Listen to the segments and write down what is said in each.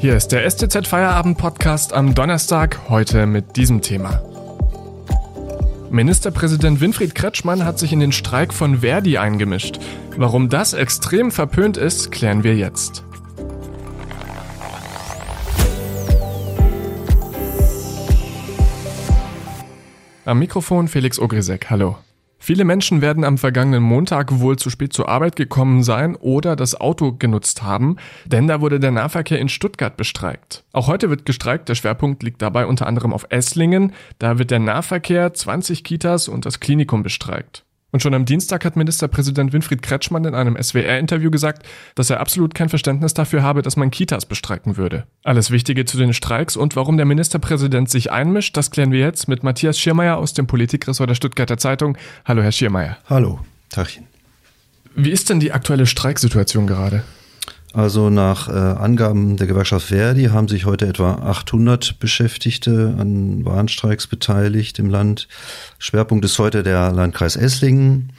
Hier ist der STZ Feierabend Podcast am Donnerstag, heute mit diesem Thema. Ministerpräsident Winfried Kretschmann hat sich in den Streik von Verdi eingemischt. Warum das extrem verpönt ist, klären wir jetzt. Am Mikrofon Felix Ogrisek, hallo. Viele Menschen werden am vergangenen Montag wohl zu spät zur Arbeit gekommen sein oder das Auto genutzt haben, denn da wurde der Nahverkehr in Stuttgart bestreikt. Auch heute wird gestreikt, der Schwerpunkt liegt dabei unter anderem auf Esslingen, da wird der Nahverkehr, 20 Kitas und das Klinikum bestreikt. Und schon am Dienstag hat Ministerpräsident Winfried Kretschmann in einem SWR-Interview gesagt, dass er absolut kein Verständnis dafür habe, dass man Kitas bestreiken würde. Alles Wichtige zu den Streiks und warum der Ministerpräsident sich einmischt, das klären wir jetzt mit Matthias Schirmeier aus dem Politikressort der Stuttgarter Zeitung. Hallo, Herr Schirmeier. Hallo, Tachchen. Wie ist denn die aktuelle Streiksituation gerade? Also nach äh, Angaben der Gewerkschaft Verdi haben sich heute etwa 800 Beschäftigte an Warnstreiks beteiligt im Land. Schwerpunkt ist heute der Landkreis Esslingen.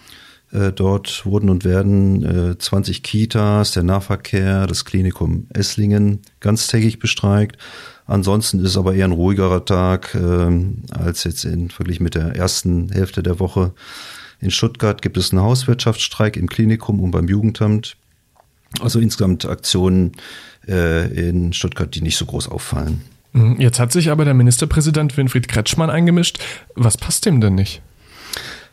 Äh, dort wurden und werden äh, 20 Kitas, der Nahverkehr, das Klinikum Esslingen ganztägig bestreikt. Ansonsten ist aber eher ein ruhigerer Tag äh, als jetzt in Vergleich mit der ersten Hälfte der Woche. In Stuttgart gibt es einen Hauswirtschaftsstreik im Klinikum und beim Jugendamt. Also insgesamt Aktionen äh, in Stuttgart, die nicht so groß auffallen. Mhm. Jetzt hat sich aber der Ministerpräsident Winfried Kretschmann eingemischt. Was passt dem denn nicht?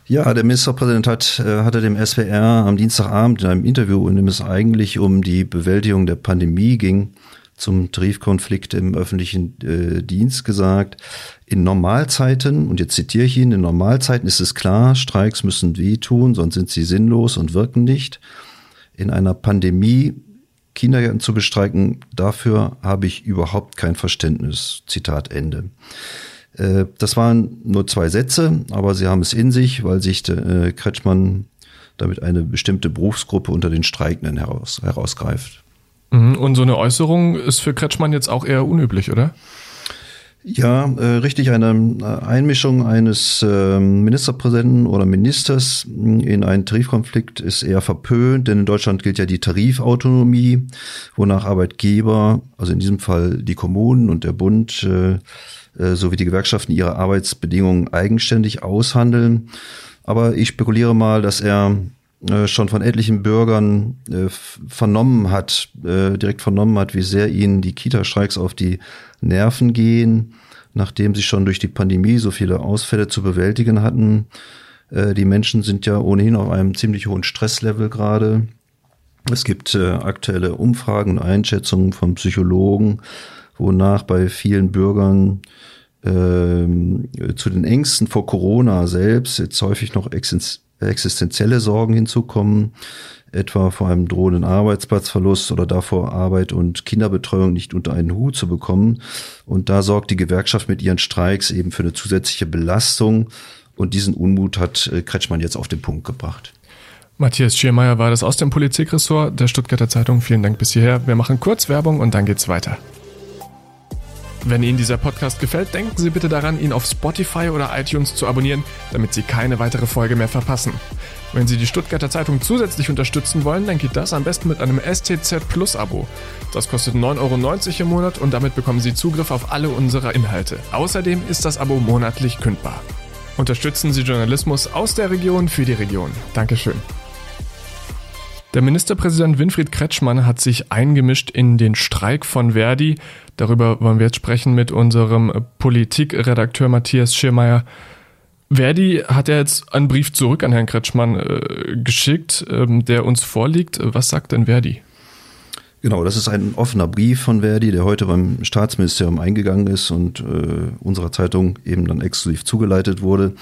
Ja, der Ministerpräsident hat, äh, hatte dem SWR am Dienstagabend in einem Interview, in dem es eigentlich um die Bewältigung der Pandemie ging, zum Tarifkonflikt im öffentlichen äh, Dienst gesagt, in Normalzeiten, und jetzt zitiere ich ihn, in Normalzeiten ist es klar, Streiks müssen wehtun, sonst sind sie sinnlos und wirken nicht in einer Pandemie Kindergärten zu bestreiken, dafür habe ich überhaupt kein Verständnis. Zitat Ende. Äh, das waren nur zwei Sätze, aber sie haben es in sich, weil sich äh, Kretschmann damit eine bestimmte Berufsgruppe unter den Streikenden heraus, herausgreift. Mhm, und so eine Äußerung ist für Kretschmann jetzt auch eher unüblich, oder? Ja, äh, richtig, eine äh, Einmischung eines äh, Ministerpräsidenten oder Ministers in einen Tarifkonflikt ist eher verpönt, denn in Deutschland gilt ja die Tarifautonomie, wonach Arbeitgeber, also in diesem Fall die Kommunen und der Bund äh, äh sowie die Gewerkschaften ihre Arbeitsbedingungen eigenständig aushandeln. Aber ich spekuliere mal, dass er äh, schon von etlichen Bürgern äh, vernommen hat, äh, direkt vernommen hat, wie sehr ihnen die Kita-Streiks auf die Nerven gehen, nachdem sie schon durch die Pandemie so viele Ausfälle zu bewältigen hatten. Äh, die Menschen sind ja ohnehin auf einem ziemlich hohen Stresslevel gerade. Es gibt äh, aktuelle Umfragen und Einschätzungen von Psychologen, wonach bei vielen Bürgern ähm, zu den Ängsten vor Corona selbst jetzt häufig noch existenzielle Sorgen hinzukommen, etwa vor einem drohenden Arbeitsplatzverlust oder davor Arbeit und Kinderbetreuung nicht unter einen Hut zu bekommen. Und da sorgt die Gewerkschaft mit ihren Streiks eben für eine zusätzliche Belastung. Und diesen Unmut hat äh, Kretschmann jetzt auf den Punkt gebracht. Matthias Schiermeier war das aus dem Politikressort der Stuttgarter Zeitung. Vielen Dank bis hierher. Wir machen kurz Werbung und dann geht's weiter. Wenn Ihnen dieser Podcast gefällt, denken Sie bitte daran, ihn auf Spotify oder iTunes zu abonnieren, damit Sie keine weitere Folge mehr verpassen. Wenn Sie die Stuttgarter Zeitung zusätzlich unterstützen wollen, dann geht das am besten mit einem STZ Plus Abo. Das kostet 9,90 Euro im Monat und damit bekommen Sie Zugriff auf alle unsere Inhalte. Außerdem ist das Abo monatlich kündbar. Unterstützen Sie Journalismus aus der Region für die Region. Dankeschön. Der Ministerpräsident Winfried Kretschmann hat sich eingemischt in den Streik von Verdi. Darüber wollen wir jetzt sprechen mit unserem Politikredakteur Matthias Schirmeier. Verdi hat ja jetzt einen Brief zurück an Herrn Kretschmann äh, geschickt, ähm, der uns vorliegt. Was sagt denn Verdi? Genau, das ist ein offener Brief von Verdi, der heute beim Staatsministerium eingegangen ist und äh, unserer Zeitung eben dann exklusiv zugeleitet wurde.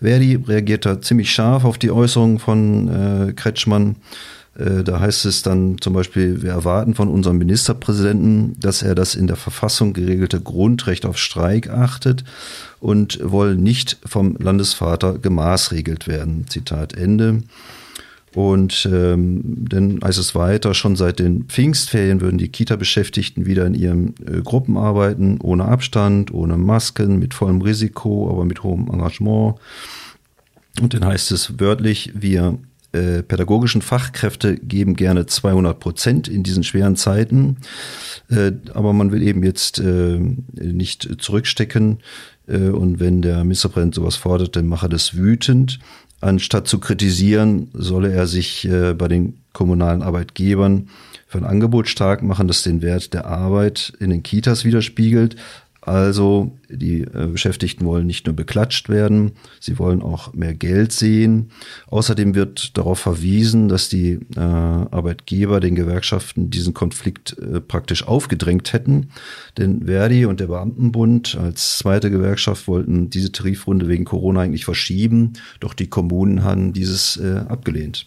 Verdi reagiert da ziemlich scharf auf die Äußerungen von äh, Kretschmann. Äh, da heißt es dann zum Beispiel, wir erwarten von unserem Ministerpräsidenten, dass er das in der Verfassung geregelte Grundrecht auf Streik achtet und wollen nicht vom Landesvater gemaßregelt werden. Zitat Ende. Und ähm, dann heißt es weiter, schon seit den Pfingstferien würden die Kita-Beschäftigten wieder in ihren äh, Gruppen arbeiten, ohne Abstand, ohne Masken, mit vollem Risiko, aber mit hohem Engagement. Und dann heißt es wörtlich, wir äh, pädagogischen Fachkräfte geben gerne 200 Prozent in diesen schweren Zeiten. Äh, aber man will eben jetzt äh, nicht zurückstecken. Äh, und wenn der Ministerpräsident sowas fordert, dann mache das wütend. Anstatt zu kritisieren, solle er sich äh, bei den kommunalen Arbeitgebern für ein Angebot stark machen, das den Wert der Arbeit in den Kitas widerspiegelt, also die äh, Beschäftigten wollen nicht nur beklatscht werden, sie wollen auch mehr Geld sehen. Außerdem wird darauf verwiesen, dass die äh, Arbeitgeber den Gewerkschaften diesen Konflikt äh, praktisch aufgedrängt hätten. Denn Verdi und der Beamtenbund als zweite Gewerkschaft wollten diese Tarifrunde wegen Corona eigentlich verschieben, doch die Kommunen haben dieses äh, abgelehnt.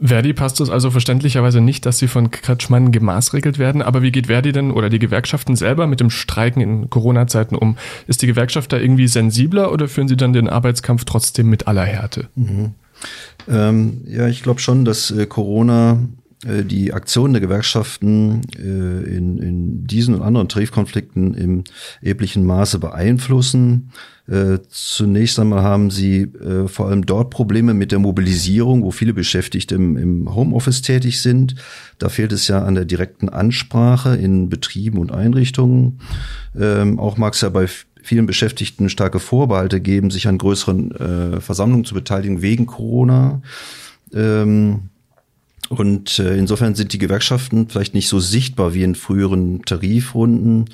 Verdi passt es also verständlicherweise nicht, dass sie von Kretschmann gemaßregelt werden. Aber wie geht Verdi denn oder die Gewerkschaften selber mit dem Streiken in Corona-Zeiten um? Ist die Gewerkschaft da irgendwie sensibler oder führen sie dann den Arbeitskampf trotzdem mit aller Härte? Mhm. Ähm, ja, ich glaube schon, dass äh, Corona die Aktionen der Gewerkschaften äh, in, in diesen und anderen Tarifkonflikten im erheblichen Maße beeinflussen. Äh, zunächst einmal haben sie vor allem dort Probleme mit der Mobilisierung, wo viele Beschäftigte im, im Homeoffice tätig sind. Da fehlt es ja an der direkten Ansprache in Betrieben und Einrichtungen. Ähm, auch mag es ja bei vielen Beschäftigten starke Vorbehalte geben, sich an größeren Versammlungen zu beteiligen wegen Corona. Ähm, und äh, insofern sind die Gewerkschaften vielleicht nicht so sichtbar wie in früheren Tarifrunden.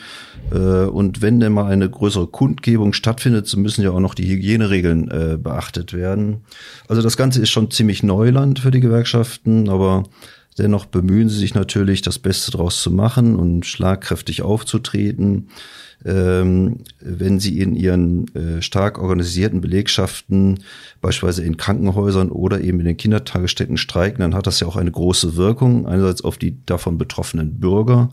Äh, und wenn denn mal eine größere Kundgebung stattfindet, so müssen ja auch noch die Hygieneregeln äh, beachtet werden. Also das Ganze ist schon ziemlich Neuland für die Gewerkschaften, aber dennoch bemühen sie sich natürlich, das Beste daraus zu machen und schlagkräftig aufzutreten ähm, wenn sie in ihren äh, stark organisierten Belegschaften, beispielsweise in Krankenhäusern oder eben in den Kindertagesstätten streiken, dann hat das ja auch eine große Wirkung. Einerseits auf die davon betroffenen Bürger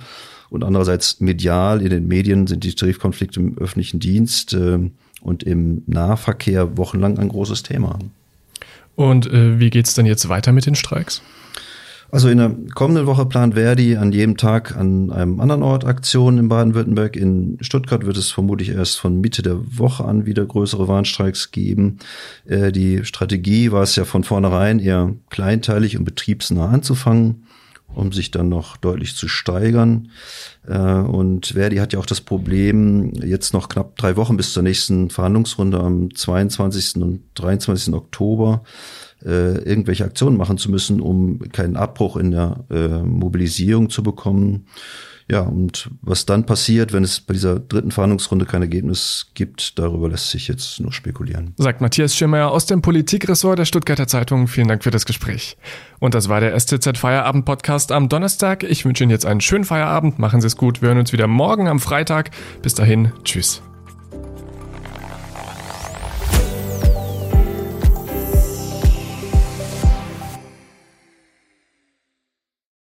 und andererseits medial in den Medien sind die Tarifkonflikte im öffentlichen Dienst äh, und im Nahverkehr wochenlang ein großes Thema. Und äh, wie geht's denn jetzt weiter mit den Streiks? Also in der kommenden Woche plant Verdi an jedem Tag an einem anderen Ort Aktionen in Baden-Württemberg. In Stuttgart wird es vermutlich erst von Mitte der Woche an wieder größere Warnstreiks geben. Äh, die Strategie war es ja von vornherein eher kleinteilig und betriebsnah anzufangen, um sich dann noch deutlich zu steigern. Äh, und Verdi hat ja auch das Problem, jetzt noch knapp drei Wochen bis zur nächsten Verhandlungsrunde am 22. und 23. Oktober äh, irgendwelche Aktionen machen zu müssen, um keinen Abbruch in der äh, Mobilisierung zu bekommen. Ja, und was dann passiert, wenn es bei dieser dritten Verhandlungsrunde kein Ergebnis gibt, darüber lässt sich jetzt nur spekulieren. Sagt Matthias Schirmeier aus dem Politikressort der Stuttgarter Zeitung. Vielen Dank für das Gespräch. Und das war der STZ Feierabend Podcast am Donnerstag. Ich wünsche Ihnen jetzt einen schönen Feierabend. Machen Sie es gut. Wir hören uns wieder morgen am Freitag. Bis dahin. Tschüss.